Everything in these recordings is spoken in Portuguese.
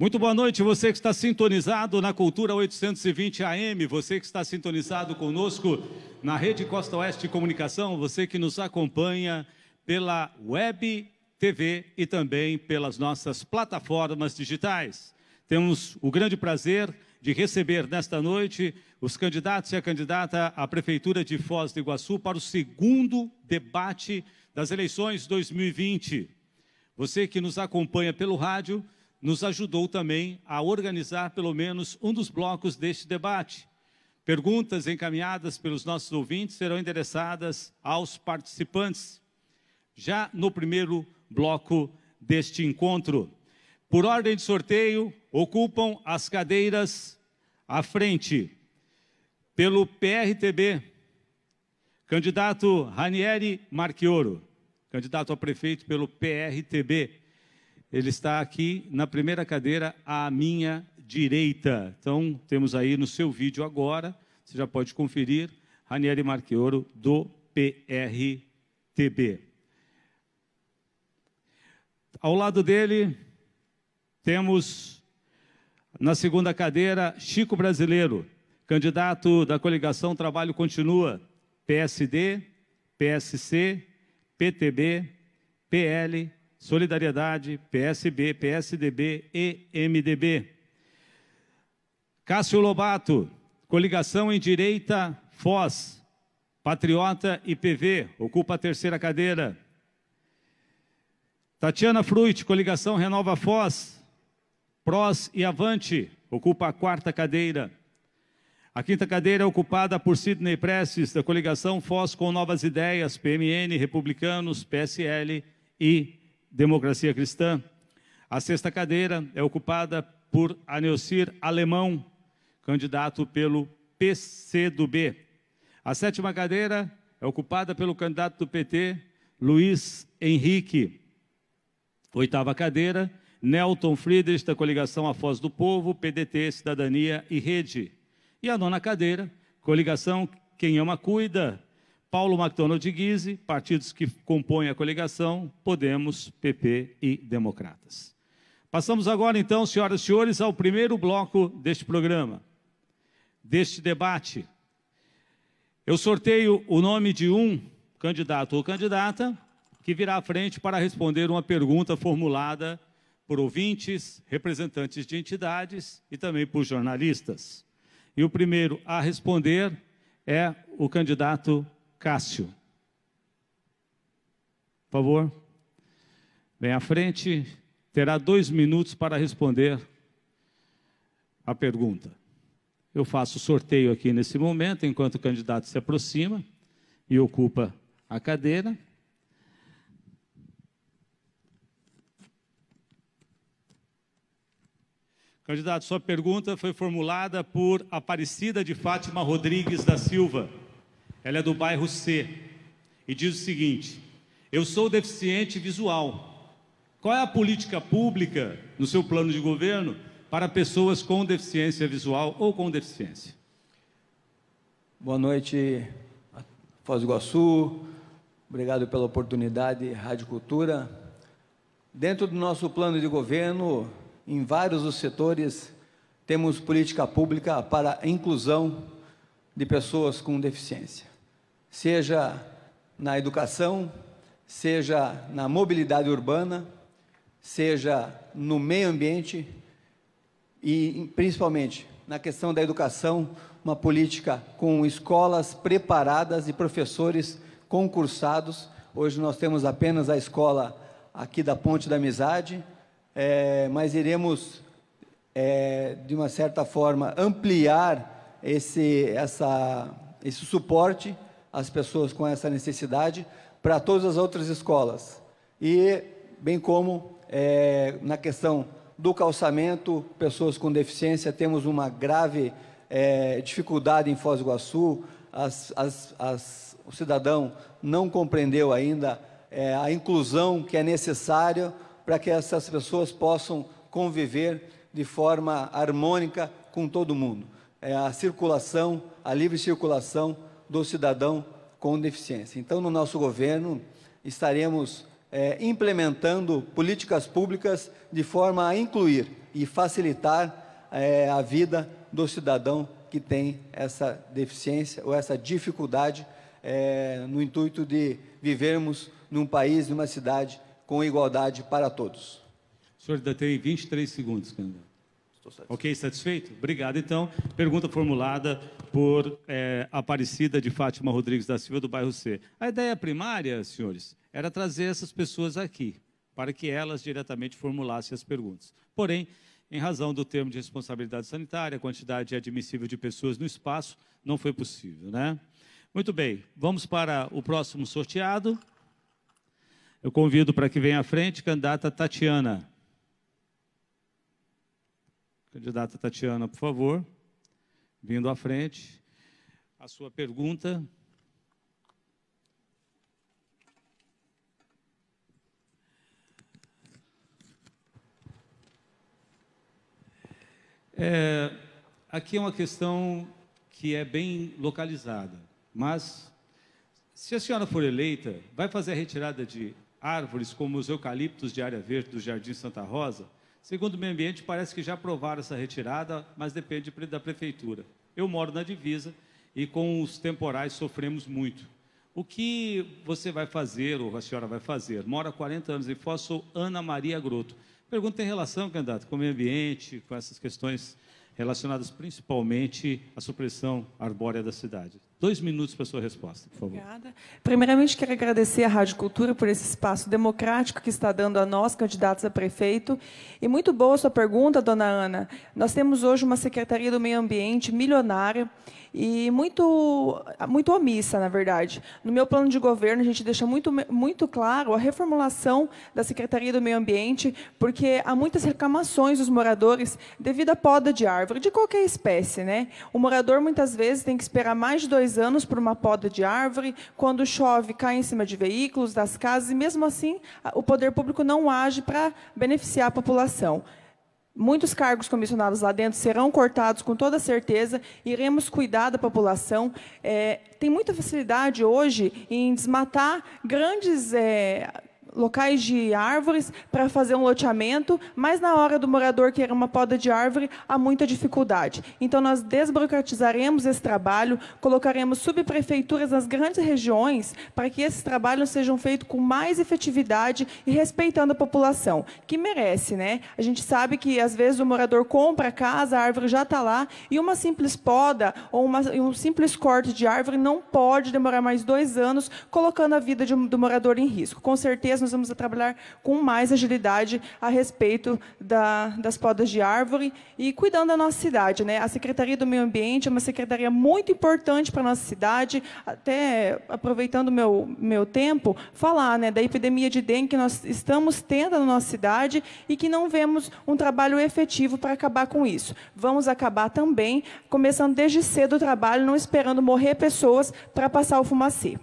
Muito boa noite, você que está sintonizado na Cultura 820 AM, você que está sintonizado conosco na Rede Costa Oeste de Comunicação, você que nos acompanha pela web TV e também pelas nossas plataformas digitais. Temos o grande prazer de receber nesta noite os candidatos e a candidata à Prefeitura de Foz do Iguaçu para o segundo debate das eleições 2020. Você que nos acompanha pelo rádio, nos ajudou também a organizar pelo menos um dos blocos deste debate. Perguntas encaminhadas pelos nossos ouvintes serão endereçadas aos participantes. Já no primeiro bloco deste encontro, por ordem de sorteio, ocupam as cadeiras à frente. Pelo PRTB, candidato Ranieri Marchioro, candidato a prefeito pelo PRTB. Ele está aqui na primeira cadeira à minha direita. Então, temos aí no seu vídeo agora, você já pode conferir, Ranieri Marchioro, do PRTB. Ao lado dele, temos na segunda cadeira Chico Brasileiro, candidato da coligação Trabalho Continua, PSD, PSC, PTB, PL, Solidariedade, PSB, PSDB e MDB. Cássio Lobato, coligação em direita, Foz, Patriota e PV, ocupa a terceira cadeira. Tatiana Fruit, coligação Renova Foz, Prós e Avante, ocupa a quarta cadeira. A quinta cadeira é ocupada por Sidney Prestes, da coligação Foz com Novas Ideias, PMN, Republicanos, PSL e Democracia Cristã. A sexta cadeira é ocupada por Anelcir Alemão, candidato pelo PCdoB. A sétima cadeira é ocupada pelo candidato do PT, Luiz Henrique. Oitava cadeira, Nelton Friedrich, da coligação A Foz do Povo, PDT, Cidadania e Rede. E a nona cadeira, coligação Quem Ama Cuida, Paulo MacDonald Guise, partidos que compõem a coligação, Podemos, PP e Democratas. Passamos agora, então, senhoras e senhores, ao primeiro bloco deste programa, deste debate. Eu sorteio o nome de um candidato ou candidata que virá à frente para responder uma pergunta formulada por ouvintes, representantes de entidades e também por jornalistas. E o primeiro a responder é o candidato Cássio. Por favor, vem à frente, terá dois minutos para responder a pergunta. Eu faço sorteio aqui nesse momento, enquanto o candidato se aproxima e ocupa a cadeira. Candidato, sua pergunta foi formulada por Aparecida de Fátima Rodrigues da Silva. Ela é do bairro C e diz o seguinte: Eu sou deficiente visual. Qual é a política pública no seu plano de governo para pessoas com deficiência visual ou com deficiência? Boa noite, Foz do Iguaçu. Obrigado pela oportunidade, Rádio Cultura. Dentro do nosso plano de governo, em vários dos setores, temos política pública para a inclusão de pessoas com deficiência seja na educação, seja na mobilidade urbana, seja no meio ambiente e principalmente na questão da educação, uma política com escolas preparadas e professores concursados. Hoje nós temos apenas a escola aqui da Ponte da Amizade, é, mas iremos, é, de uma certa forma, ampliar esse, essa, esse suporte as pessoas com essa necessidade para todas as outras escolas. E, bem como é, na questão do calçamento, pessoas com deficiência, temos uma grave é, dificuldade em Foz do Iguaçu, as, as, as, o cidadão não compreendeu ainda é, a inclusão que é necessária para que essas pessoas possam conviver de forma harmônica com todo mundo. É a circulação, a livre circulação do cidadão com deficiência. Então, no nosso governo, estaremos é, implementando políticas públicas de forma a incluir e facilitar é, a vida do cidadão que tem essa deficiência ou essa dificuldade é, no intuito de vivermos num país, numa cidade com igualdade para todos. O senhor ainda tem 23 segundos, candidato. Satisfeito. Ok, satisfeito? Obrigado. Então, pergunta formulada por é, Aparecida de Fátima Rodrigues da Silva, do bairro C. A ideia primária, senhores, era trazer essas pessoas aqui, para que elas diretamente formulassem as perguntas. Porém, em razão do termo de responsabilidade sanitária, a quantidade admissível de pessoas no espaço, não foi possível, né? Muito bem, vamos para o próximo sorteado. Eu convido para que venha à frente, candidata Tatiana. Candidata Tatiana, por favor, vindo à frente. A sua pergunta. É, aqui é uma questão que é bem localizada, mas se a senhora for eleita, vai fazer a retirada de árvores como os eucaliptos de área verde do Jardim Santa Rosa? Segundo o meio ambiente, parece que já aprovaram essa retirada, mas depende da prefeitura. Eu moro na divisa e com os temporais sofremos muito. O que você vai fazer, ou a senhora vai fazer? Mora há 40 anos em Foz, sou Ana Maria Groto. Pergunta em relação, candidato, com o meio ambiente, com essas questões relacionadas principalmente à supressão arbórea da cidade. Dois minutos para a sua resposta, por favor. Obrigada. Primeiramente, quero agradecer à Rádio Cultura por esse espaço democrático que está dando a nós, candidatos a prefeito. E muito boa a sua pergunta, dona Ana. Nós temos hoje uma Secretaria do Meio Ambiente milionária e muito, muito omissa, na verdade. No meu plano de governo, a gente deixa muito, muito claro a reformulação da Secretaria do Meio Ambiente, porque há muitas reclamações dos moradores devido à poda de árvore, de qualquer espécie. Né? O morador, muitas vezes, tem que esperar mais de dois anos por uma poda de árvore, quando chove, cai em cima de veículos, das casas, e mesmo assim, o poder público não age para beneficiar a população. Muitos cargos comissionados lá dentro serão cortados com toda certeza. Iremos cuidar da população. É, tem muita facilidade hoje em desmatar grandes é, locais de árvores para fazer um loteamento, mas na hora do morador querer uma poda de árvore, há muita dificuldade. Então, nós desburocratizaremos esse trabalho, colocaremos subprefeituras nas grandes regiões para que esses trabalhos sejam feitos com mais efetividade e respeitando a população, que merece. Né? A gente sabe que, às vezes, o morador compra a casa, a árvore já está lá, e uma simples poda ou uma, um simples corte de árvore não pode demorar mais dois anos, colocando a vida de, do morador em risco. Com certeza, nós vamos trabalhar com mais agilidade a respeito da, das podas de árvore e cuidando da nossa cidade. Né? A Secretaria do Meio Ambiente é uma secretaria muito importante para a nossa cidade, até aproveitando o meu, meu tempo, falar né, da epidemia de dengue que nós estamos tendo na nossa cidade e que não vemos um trabalho efetivo para acabar com isso. Vamos acabar também, começando desde cedo o trabalho, não esperando morrer pessoas para passar o fumacê.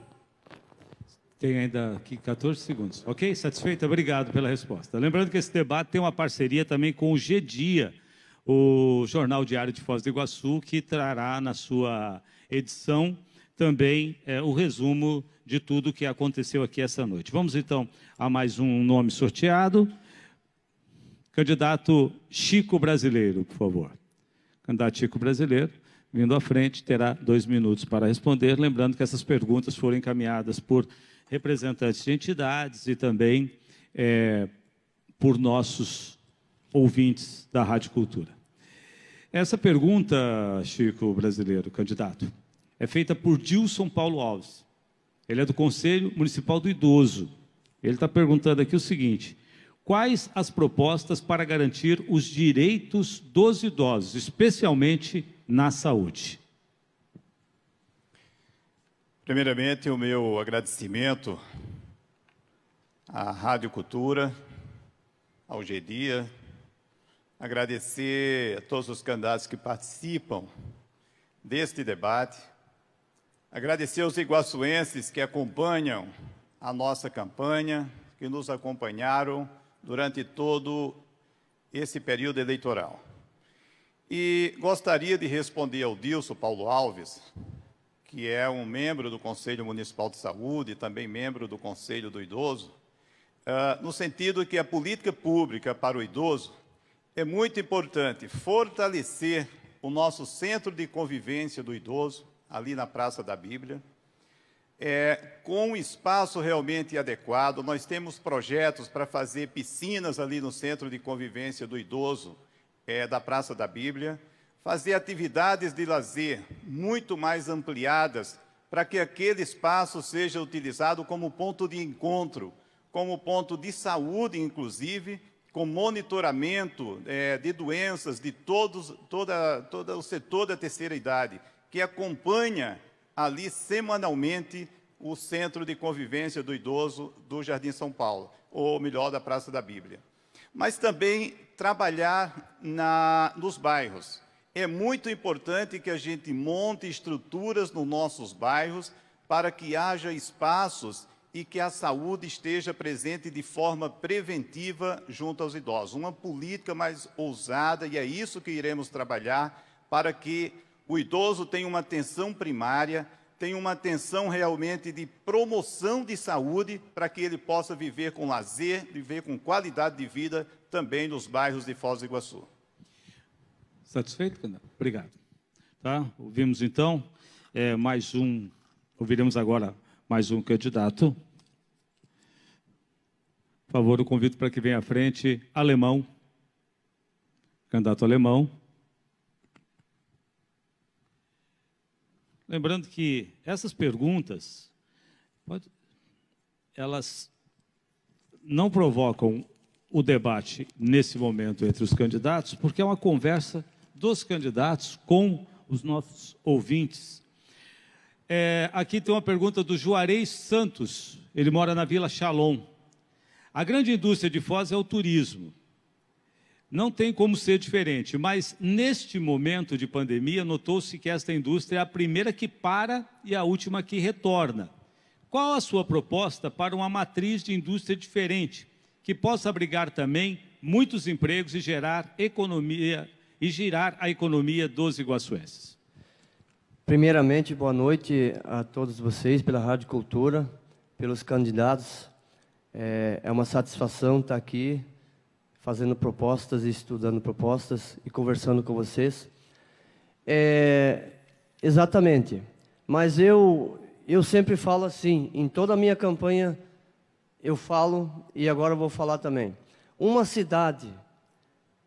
Tem ainda aqui 14 segundos. Ok? Satisfeito? Obrigado pela resposta. Lembrando que esse debate tem uma parceria também com o G-Dia, o Jornal Diário de Foz do Iguaçu, que trará na sua edição também é, o resumo de tudo que aconteceu aqui essa noite. Vamos então a mais um nome sorteado. Candidato Chico Brasileiro, por favor. Candidato Chico Brasileiro, vindo à frente, terá dois minutos para responder. Lembrando que essas perguntas foram encaminhadas por representantes de entidades e também é, por nossos ouvintes da Rádio Cultura. Essa pergunta, Chico Brasileiro, candidato, é feita por Dilson Paulo Alves. Ele é do Conselho Municipal do Idoso. Ele está perguntando aqui o seguinte: quais as propostas para garantir os direitos dos idosos, especialmente na saúde? Primeiramente, o meu agradecimento à Rádio Cultura, ao GDIA, agradecer a todos os candidatos que participam deste debate, agradecer aos iguaçuenses que acompanham a nossa campanha, que nos acompanharam durante todo esse período eleitoral. E gostaria de responder ao Dilson Paulo Alves, que é um membro do Conselho Municipal de Saúde e também membro do Conselho do Idoso, uh, no sentido que a política pública para o idoso é muito importante fortalecer o nosso centro de convivência do idoso, ali na Praça da Bíblia, é, com um espaço realmente adequado. Nós temos projetos para fazer piscinas ali no centro de convivência do idoso é, da Praça da Bíblia, fazer atividades de lazer muito mais ampliadas para que aquele espaço seja utilizado como ponto de encontro, como ponto de saúde, inclusive, com monitoramento é, de doenças de todos, toda, todo o setor da terceira idade, que acompanha ali semanalmente o Centro de Convivência do Idoso do Jardim São Paulo, ou melhor, da Praça da Bíblia. Mas também trabalhar na, nos bairros. É muito importante que a gente monte estruturas nos nossos bairros para que haja espaços e que a saúde esteja presente de forma preventiva junto aos idosos. Uma política mais ousada, e é isso que iremos trabalhar para que o idoso tenha uma atenção primária, tenha uma atenção realmente de promoção de saúde, para que ele possa viver com lazer, viver com qualidade de vida também nos bairros de Foz do Iguaçu. Satisfeito, candidato? Obrigado. Tá? Ouvimos então é, mais um, ouviremos agora mais um candidato. Por favor, o convite para que venha à frente, alemão, candidato alemão. Lembrando que essas perguntas, pode, elas não provocam o debate nesse momento entre os candidatos, porque é uma conversa dos candidatos com os nossos ouvintes. É, aqui tem uma pergunta do Juarez Santos, ele mora na Vila Shalom. A grande indústria de Foz é o turismo. Não tem como ser diferente, mas neste momento de pandemia, notou-se que esta indústria é a primeira que para e a última que retorna. Qual a sua proposta para uma matriz de indústria diferente, que possa abrigar também muitos empregos e gerar economia e girar a economia dos iguaçuenses? Primeiramente, boa noite a todos vocês pela Rádio Cultura, pelos candidatos é, é uma satisfação estar aqui fazendo propostas e estudando propostas e conversando com vocês. É, exatamente. Mas eu, eu sempre falo assim, em toda a minha campanha eu falo e agora vou falar também. Uma cidade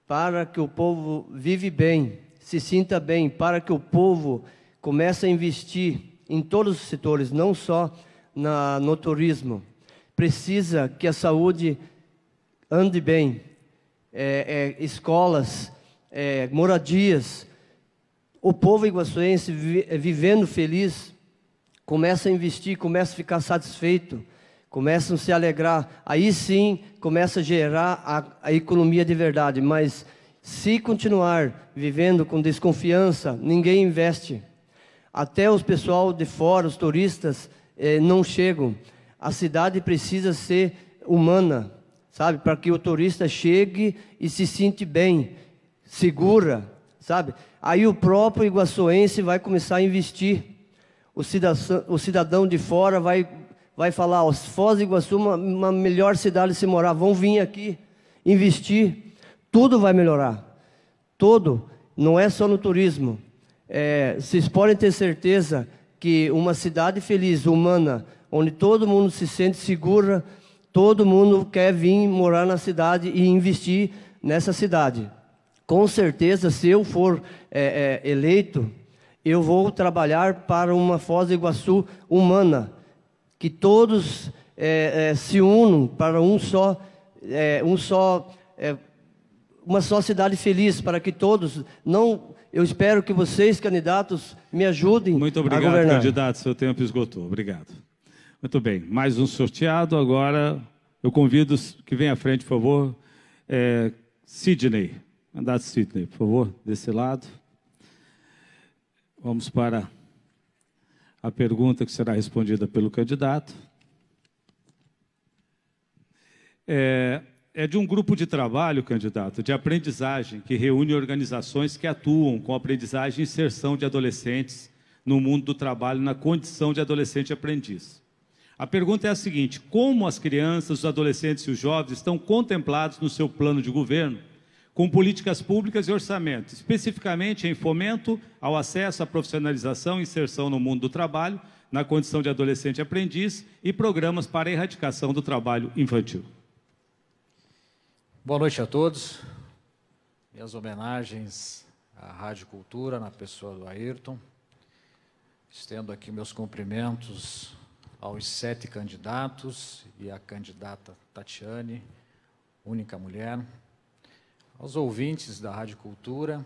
para que o povo vive bem, se sinta bem, para que o povo comece a investir em todos os setores, não só na, no turismo, precisa que a saúde ande bem, é, é, escolas, é, moradias. O povo iguaçuense é, vivendo feliz, começa a investir, começa a ficar satisfeito, começa a se alegrar. Aí sim começa a gerar a, a economia de verdade. Mas se continuar vivendo com desconfiança, ninguém investe. Até os pessoal de fora, os turistas, eh, não chegam a cidade precisa ser humana, sabe? Para que o turista chegue e se sinta bem, segura, sabe? Aí o próprio iguaçuense vai começar a investir. O cidadão, o cidadão de fora vai, vai falar: ó, Foz do Iguaçu, uma, uma melhor cidade de se morar, vão vir aqui investir. Tudo vai melhorar. Todo, não é só no turismo. É, vocês podem ter certeza que uma cidade feliz, humana, onde todo mundo se sente segura, todo mundo quer vir morar na cidade e investir nessa cidade. Com certeza, se eu for é, é, eleito, eu vou trabalhar para uma Foz do Iguaçu humana, que todos é, é se unam para um só, é, um só, é, uma só cidade feliz, para que todos não eu espero que vocês, candidatos, me ajudem Muito obrigado, a governar. candidato. Seu tempo esgotou. Obrigado. Muito bem, mais um sorteado. Agora eu convido que venha à frente, por favor, é, Sidney. Candidato Sidney, por favor, desse lado. Vamos para a pergunta que será respondida pelo candidato. É, é de um grupo de trabalho, candidato, de aprendizagem, que reúne organizações que atuam com aprendizagem e inserção de adolescentes no mundo do trabalho na condição de adolescente aprendiz. A pergunta é a seguinte: como as crianças, os adolescentes e os jovens estão contemplados no seu plano de governo com políticas públicas e orçamento, especificamente em fomento ao acesso à profissionalização e inserção no mundo do trabalho, na condição de adolescente aprendiz e programas para a erradicação do trabalho infantil. Boa noite a todos. Minhas homenagens à Rádio Cultura, na pessoa do Ayrton. Estendo aqui meus cumprimentos aos sete candidatos e à candidata Tatiane, única mulher aos ouvintes da Rádio Cultura.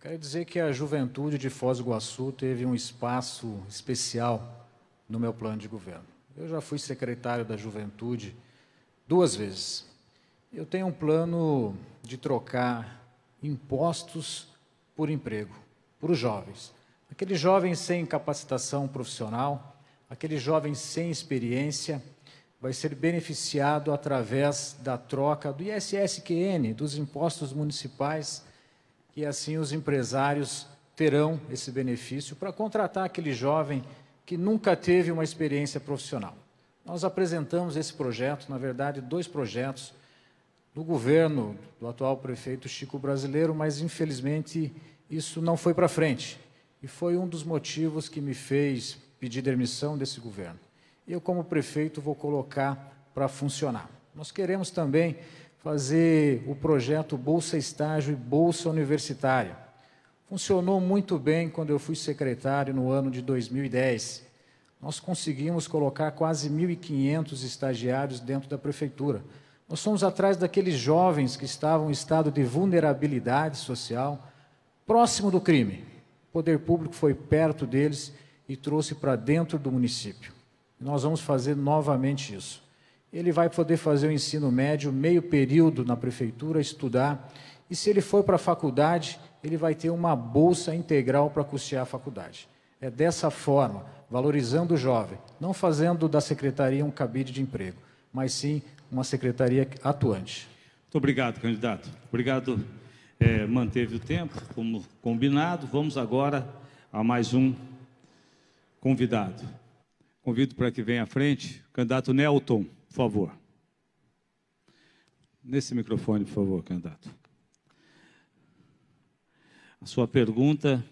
Quero dizer que a juventude de Foz do Iguaçu teve um espaço especial no meu plano de governo. Eu já fui secretário da Juventude duas vezes. Eu tenho um plano de trocar impostos por emprego, para os jovens. Aqueles jovens sem capacitação profissional, aqueles jovens sem experiência, vai ser beneficiado através da troca do ISSQN, dos impostos municipais, e assim os empresários terão esse benefício para contratar aquele jovem que nunca teve uma experiência profissional. Nós apresentamos esse projeto, na verdade, dois projetos do governo do atual prefeito Chico Brasileiro, mas infelizmente isso não foi para frente. E foi um dos motivos que me fez pedir demissão desse governo eu, como prefeito, vou colocar para funcionar. Nós queremos também fazer o projeto Bolsa Estágio e Bolsa Universitária. Funcionou muito bem quando eu fui secretário no ano de 2010. Nós conseguimos colocar quase 1.500 estagiários dentro da prefeitura. Nós fomos atrás daqueles jovens que estavam em estado de vulnerabilidade social, próximo do crime. O poder público foi perto deles e trouxe para dentro do município. Nós vamos fazer novamente isso. Ele vai poder fazer o ensino médio, meio período na prefeitura, estudar, e se ele for para a faculdade, ele vai ter uma bolsa integral para custear a faculdade. É dessa forma, valorizando o jovem, não fazendo da secretaria um cabide de emprego, mas sim uma secretaria atuante. Muito obrigado, candidato. Obrigado. É, manteve o tempo, como combinado. Vamos agora a mais um convidado. Convido para que venha à frente candidato Nelton, por favor. Nesse microfone, por favor, candidato. A sua pergunta.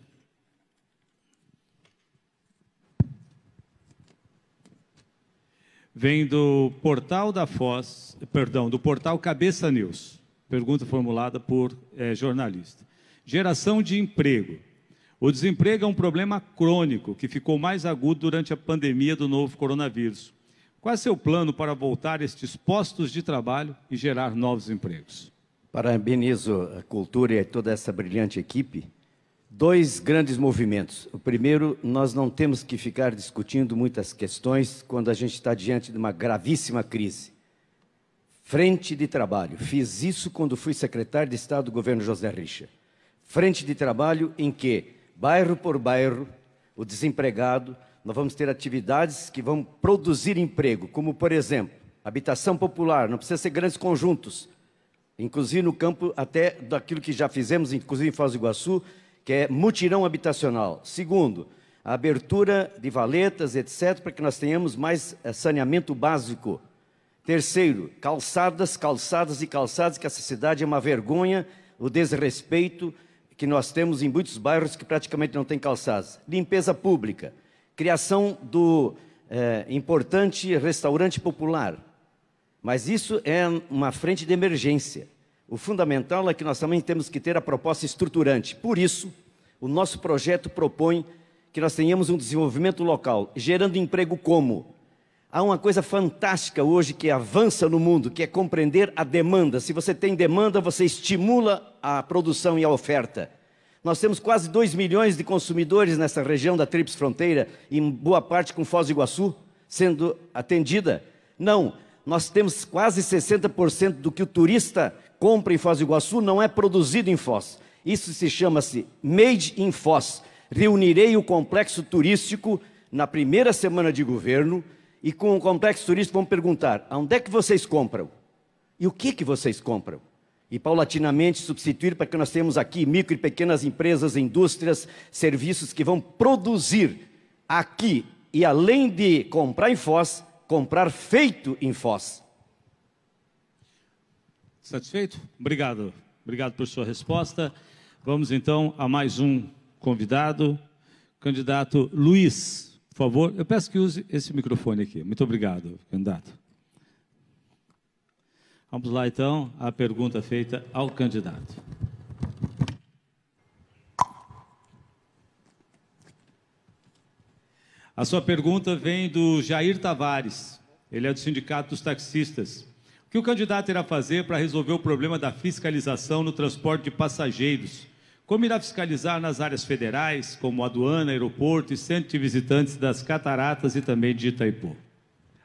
Vem do portal da Foz, perdão, do portal Cabeça News. Pergunta formulada por é, jornalista. Geração de emprego. O desemprego é um problema crônico que ficou mais agudo durante a pandemia do novo coronavírus. Qual é seu plano para voltar estes postos de trabalho e gerar novos empregos? Parabenizo a cultura e toda essa brilhante equipe. Dois grandes movimentos. O primeiro, nós não temos que ficar discutindo muitas questões quando a gente está diante de uma gravíssima crise. Frente de trabalho. Fiz isso quando fui secretário de Estado do governo José Richa. Frente de trabalho em que bairro por bairro, o desempregado, nós vamos ter atividades que vão produzir emprego, como, por exemplo, habitação popular, não precisa ser grandes conjuntos, inclusive no campo até daquilo que já fizemos, inclusive em Foz do Iguaçu, que é mutirão habitacional. Segundo, a abertura de valetas, etc., para que nós tenhamos mais eh, saneamento básico. Terceiro, calçadas, calçadas e calçadas, que essa cidade é uma vergonha, o desrespeito, que nós temos em muitos bairros que praticamente não tem calçadas. Limpeza pública, criação do é, importante restaurante popular. Mas isso é uma frente de emergência. O fundamental é que nós também temos que ter a proposta estruturante. Por isso, o nosso projeto propõe que nós tenhamos um desenvolvimento local, gerando emprego como? Há uma coisa fantástica hoje que avança no mundo, que é compreender a demanda. Se você tem demanda, você estimula a produção e a oferta. Nós temos quase 2 milhões de consumidores nessa região da Tríplice Fronteira, em boa parte com Foz do Iguaçu, sendo atendida. Não, nós temos quase 60% do que o turista compra em Foz do Iguaçu não é produzido em Foz. Isso se chama-se Made in Foz. Reunirei o complexo turístico na primeira semana de governo e com o complexo turístico vamos perguntar: onde é que vocês compram? E o que que vocês compram? e paulatinamente substituir para que nós tenhamos aqui micro e pequenas empresas, indústrias, serviços que vão produzir aqui e, além de comprar em Foz, comprar feito em Foz. Satisfeito? Obrigado. Obrigado por sua resposta. Vamos então a mais um convidado, candidato Luiz. Por favor, eu peço que use esse microfone aqui. Muito obrigado, candidato. Vamos lá então, a pergunta feita ao candidato. A sua pergunta vem do Jair Tavares. Ele é do Sindicato dos Taxistas. O que o candidato irá fazer para resolver o problema da fiscalização no transporte de passageiros? Como irá fiscalizar nas áreas federais, como aduana, aeroporto e centro de visitantes das cataratas e também de Itaipu?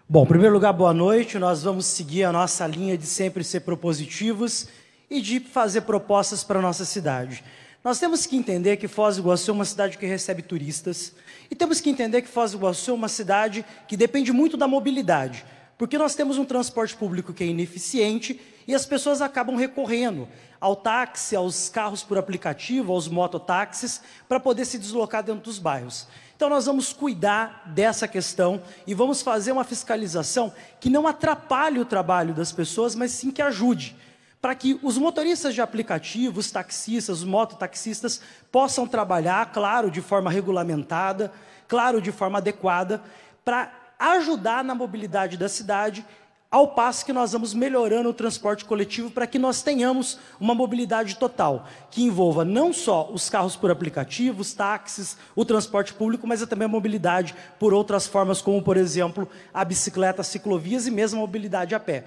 Bom, em primeiro lugar, boa noite. Nós vamos seguir a nossa linha de sempre ser propositivos e de fazer propostas para a nossa cidade. Nós temos que entender que Foz do Iguaçu é uma cidade que recebe turistas e temos que entender que Foz do Iguaçu é uma cidade que depende muito da mobilidade. Porque nós temos um transporte público que é ineficiente e as pessoas acabam recorrendo ao táxi, aos carros por aplicativo, aos mototáxis, para poder se deslocar dentro dos bairros. Então nós vamos cuidar dessa questão e vamos fazer uma fiscalização que não atrapalhe o trabalho das pessoas, mas sim que ajude. Para que os motoristas de aplicativo, os taxistas, os mototaxistas possam trabalhar, claro, de forma regulamentada, claro, de forma adequada, para ajudar na mobilidade da cidade, ao passo que nós vamos melhorando o transporte coletivo para que nós tenhamos uma mobilidade total, que envolva não só os carros por aplicativos, táxis, o transporte público, mas também a mobilidade por outras formas, como, por exemplo, a bicicleta, ciclovias e mesmo a mobilidade a pé.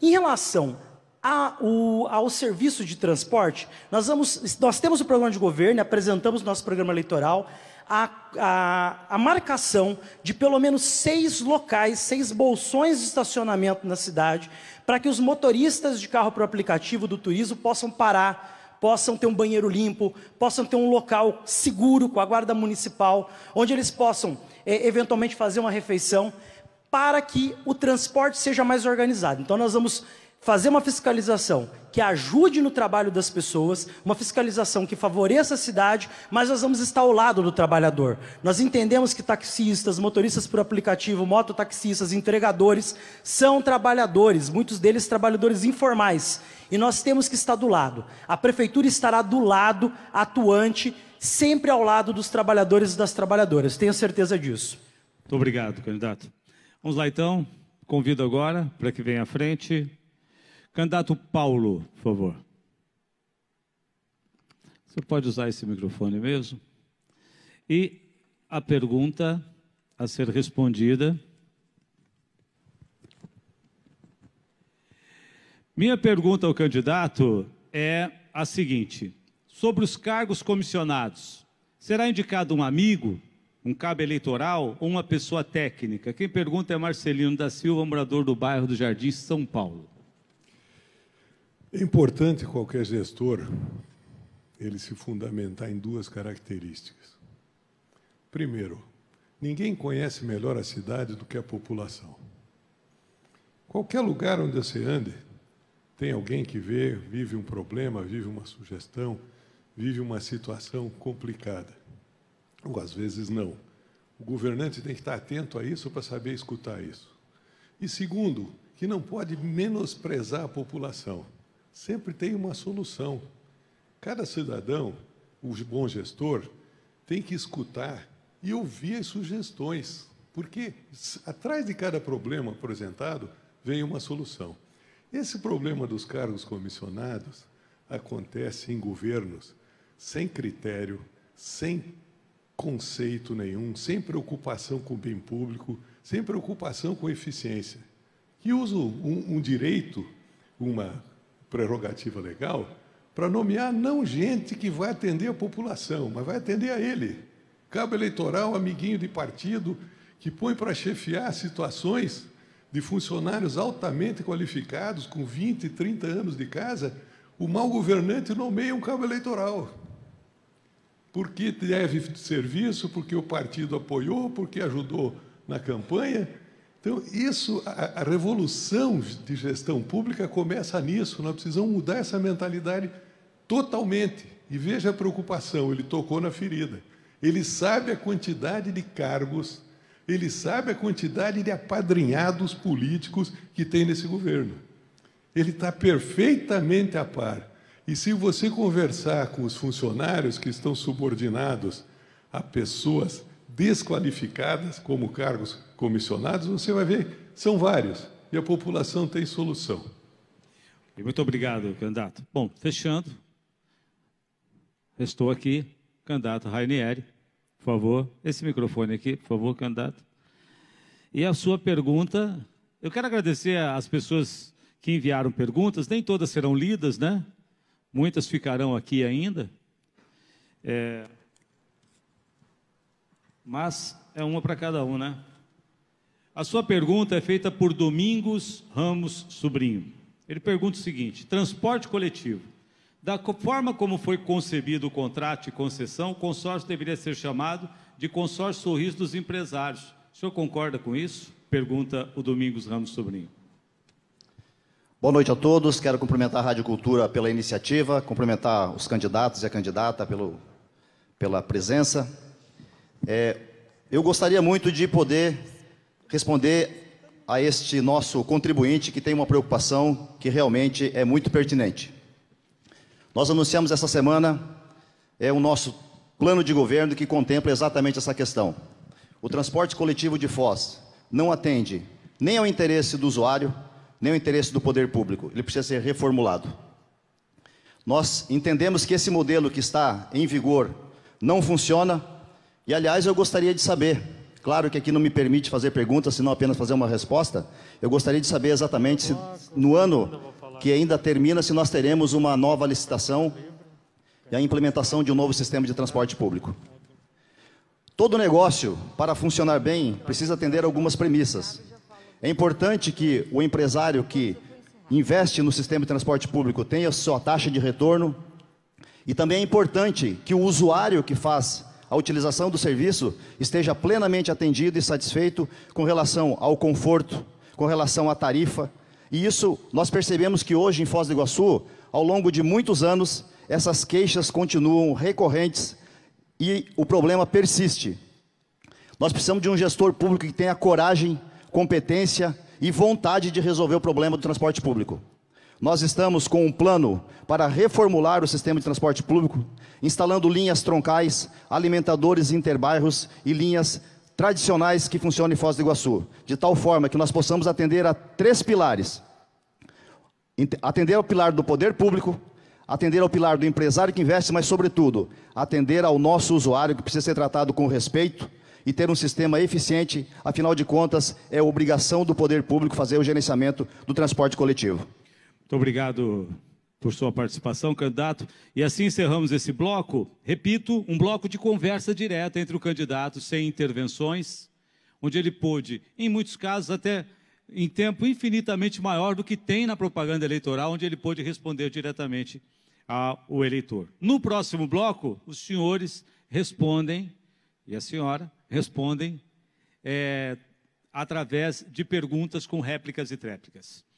Em relação a, o, ao serviço de transporte, nós, vamos, nós temos o programa de governo, apresentamos nosso programa eleitoral, a, a, a, marcação de pelo menos seis locais, seis bolsões de estacionamento na cidade, para que os motoristas de carro para o aplicativo do turismo possam parar, possam ter um banheiro limpo, possam ter um local seguro com a guarda municipal, onde eles possam é, eventualmente fazer uma refeição, para que o transporte seja mais organizado. Então, nós vamos fazer uma fiscalização que ajude no trabalho das pessoas, uma fiscalização que favoreça a cidade, mas nós vamos estar ao lado do trabalhador. Nós entendemos que taxistas, motoristas por aplicativo, mototaxistas, entregadores são trabalhadores, muitos deles trabalhadores informais, e nós temos que estar do lado. A prefeitura estará do lado, atuante, sempre ao lado dos trabalhadores e das trabalhadoras. Tenho certeza disso. Muito obrigado, candidato. Vamos lá então. Convido agora para que venha à frente Candidato Paulo, por favor. Você pode usar esse microfone mesmo? E a pergunta a ser respondida. Minha pergunta ao candidato é a seguinte: sobre os cargos comissionados, será indicado um amigo, um cabo eleitoral ou uma pessoa técnica? Quem pergunta é Marcelino da Silva, morador do bairro do Jardim, São Paulo. É importante qualquer gestor ele se fundamentar em duas características. Primeiro, ninguém conhece melhor a cidade do que a população. Qualquer lugar onde você ande, tem alguém que vê, vive um problema, vive uma sugestão, vive uma situação complicada. Ou às vezes não. O governante tem que estar atento a isso para saber escutar isso. E segundo, que não pode menosprezar a população sempre tem uma solução. Cada cidadão, o bom gestor, tem que escutar e ouvir as sugestões, porque atrás de cada problema apresentado vem uma solução. Esse problema dos cargos comissionados acontece em governos sem critério, sem conceito nenhum, sem preocupação com o bem público, sem preocupação com eficiência, que usam um, um direito, uma prerrogativa legal para nomear não gente que vai atender a população, mas vai atender a ele. Cabo eleitoral, amiguinho de partido, que põe para chefiar situações de funcionários altamente qualificados, com 20, 30 anos de casa, o mau governante nomeia um cabo eleitoral. Porque deve serviço, porque o partido apoiou, porque ajudou na campanha, então, isso, a, a, revolução de gestão pública começa nisso. Nós precisamos mudar essa mentalidade totalmente. E veja a preocupação, ele tocou na ferida. Ele sabe a quantidade de cargos, Ele sabe a quantidade de apadrinhados políticos que tem nesse governo. Ele está perfeitamente a par. E se você conversar com os funcionários que estão subordinados a pessoas desqualificadas como cargos comissionados, você vai ver, são vários. E a população tem solução. Muito obrigado, candidato. Bom, fechando. Estou aqui, candidato Rainieri. Por favor, esse microfone aqui, por favor, candidato. E a sua pergunta, eu quero agradecer às pessoas que enviaram perguntas, nem todas serão lidas, né? Muitas ficarão aqui ainda. É... Mas é uma para cada um, né? A sua pergunta é feita por Domingos Ramos Sobrinho. Ele pergunta o seguinte: transporte coletivo. Da forma como foi concebido o contrato de concessão, o consórcio deveria ser chamado de consórcio sorriso dos empresários. O senhor concorda com isso? Pergunta o Domingos Ramos Sobrinho. Boa noite a todos. Quero cumprimentar a Rádio Cultura pela iniciativa, cumprimentar os candidatos e a candidata pelo, pela presença. É, eu gostaria muito de poder responder a este nosso contribuinte que tem uma preocupação que realmente é muito pertinente. Nós anunciamos essa semana é o nosso plano de governo que contempla exatamente essa questão. O transporte coletivo de Foz não atende nem ao interesse do usuário, nem o interesse do poder público. Ele precisa ser reformulado. Nós entendemos que esse modelo que está em vigor não funciona, e aliás eu gostaria de saber, claro que aqui não me permite fazer perguntas, senão apenas fazer uma resposta, eu gostaria de saber exatamente se no ano que ainda termina, se nós teremos uma nova licitação e a implementação de um novo sistema de transporte público. Todo negócio, para funcionar bem, precisa atender algumas premissas. É importante que o empresário que investe no sistema de transporte público tenha sua taxa de retorno e também é importante que o usuário que faz a utilização do serviço esteja plenamente atendido e satisfeito com relação ao conforto, com relação à tarifa. E isso nós percebemos que hoje em Foz do Iguaçu, ao longo de muitos anos, essas queixas continuam recorrentes e o problema persiste. Nós precisamos de um gestor público que tenha coragem competência e vontade de resolver o problema do transporte público. Nós estamos com um plano para reformular o sistema de transporte público, instalando linhas troncais, alimentadores interbairros e linhas tradicionais que funcionam em Foz do Iguaçu, de tal forma que nós possamos atender a três pilares. Atender ao pilar do poder público, atender ao pilar do empresário que investe, mas, sobretudo, atender ao nosso usuário que precisa ser tratado com respeito, e ter um sistema eficiente, afinal de contas, é obrigação do poder público fazer o gerenciamento do transporte coletivo. Muito obrigado por sua participação, candidato. E assim encerramos esse bloco. Repito, um bloco de conversa direta entre o candidato, sem intervenções, onde ele pôde, em muitos casos, até em tempo infinitamente maior do que tem na propaganda eleitoral, onde ele pôde responder diretamente ao eleitor. No próximo bloco, os senhores respondem, e a senhora, respondem é, através de perguntas com réplicas e tréplicas.